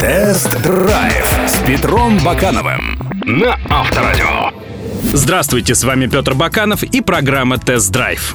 Тест-драйв с Петром Бакановым на Авторадио. Здравствуйте, с вами Петр Баканов и программа «Тест-драйв».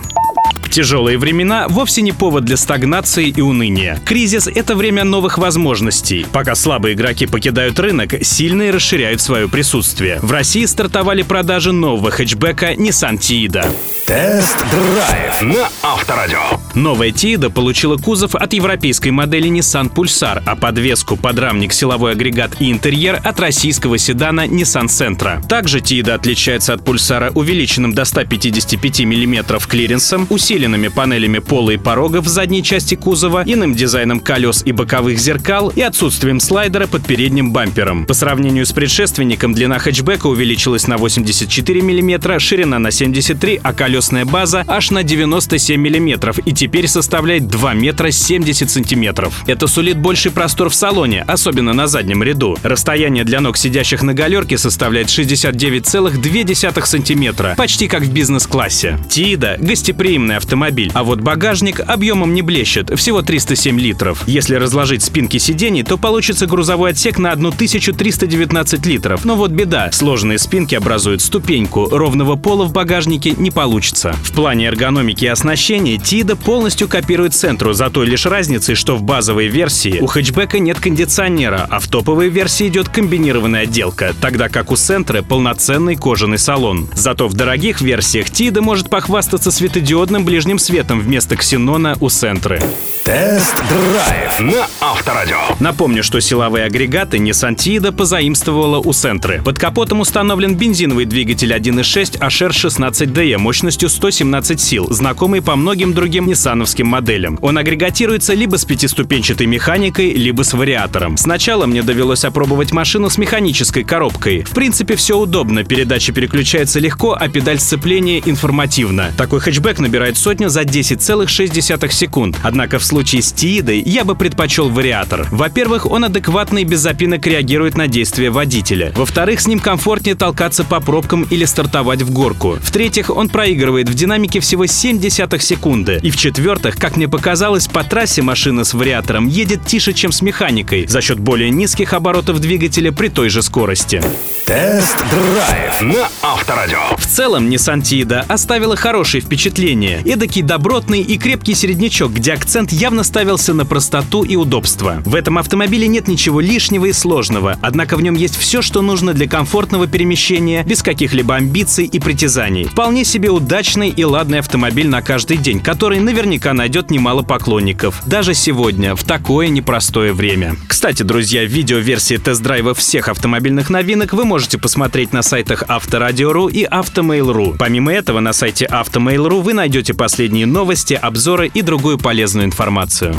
Тяжелые времена вовсе не повод для стагнации и уныния. Кризис — это время новых возможностей. Пока слабые игроки покидают рынок, сильные расширяют свое присутствие. В России стартовали продажи нового хэтчбека Nissan Tiida. Тест-драйв на Авторадио. Новая Tiida получила кузов от европейской модели Nissan Pulsar, а подвеску, подрамник, силовой агрегат и интерьер от российского седана Nissan Sentra. Также Tiida отличается от Pulsar увеличенным до 155 мм клиренсом, усиленными панелями пола и порога в задней части кузова, иным дизайном колес и боковых зеркал и отсутствием слайдера под передним бампером. По сравнению с предшественником длина хэтчбека увеличилась на 84 мм, ширина на 73, а колесная база аж на 97 мм и теперь составляет 2 метра 70 сантиметров. Это сулит больший простор в салоне, особенно на заднем ряду. Расстояние для ног сидящих на галерке составляет 69,2 сантиметра, почти как в бизнес-классе. Тида — гостеприимный автомобиль, а вот багажник объемом не блещет, всего 307 литров. Если разложить спинки сидений, то получится грузовой отсек на 1319 литров. Но вот беда, сложные спинки образуют ступеньку, ровного пола в багажнике не получится. В плане эргономики и оснащения Тида полностью копирует Центру, за той лишь разницей, что в базовой версии у хэтчбека нет кондиционера, а в топовой версии идет комбинированная отделка, тогда как у Центра полноценный кожаный салон. Зато в дорогих версиях Тида может похвастаться светодиодным ближним светом вместо ксенона у Центры. Тест-драйв на Авторадио. Напомню, что силовые агрегаты Nissan Tiida позаимствовала у Сентры. Под капотом установлен бензиновый двигатель 1.6 HR 16DE мощностью 117 сил, знакомый по многим другим ниссановским моделям. Он агрегатируется либо с пятиступенчатой механикой, либо с вариатором. Сначала мне довелось опробовать машину с механической коробкой. В принципе, все удобно, передача переключается легко, а педаль сцепления информативна. Такой хэтчбэк набирает сотню за 10,6 секунд. Однако в случае с Тиидой я бы предпочел вариатор. Во-первых, он адекватно и без запинок реагирует на действия водителя. Во-вторых, с ним комфортнее толкаться по пробкам или стартовать в горку. В-третьих, он проигрывает в динамике всего 0,7 секунды. И в-четвертых, как мне показалось, по трассе машина с вариатором едет тише, чем с механикой, за счет более низких оборотов двигателя при той же скорости. Тест-драйв на Авторадио. В целом, Nissan Tiida оставила хорошее впечатление. Эдакий добротный и крепкий середнячок, где акцент явно ставился на простоту и удобство. В этом автомобиле нет ничего лишнего и сложного, однако в нем есть все, что нужно для комфортного перемещения, без каких-либо амбиций и притязаний. Вполне себе удачный и ладный автомобиль на каждый день, который наверняка найдет немало поклонников. Даже сегодня, в такое непростое время. Кстати, друзья, видео-версии тест-драйва всех автомобильных новинок вы можете посмотреть на сайтах Авторадио.ру и Автомейл.ру. Помимо этого, на сайте Автомейл.ру вы найдете последние новости, обзоры и другую полезную информацию.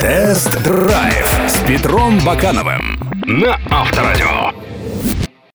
Тест-драйв с Петром Бакановым на Авторадио.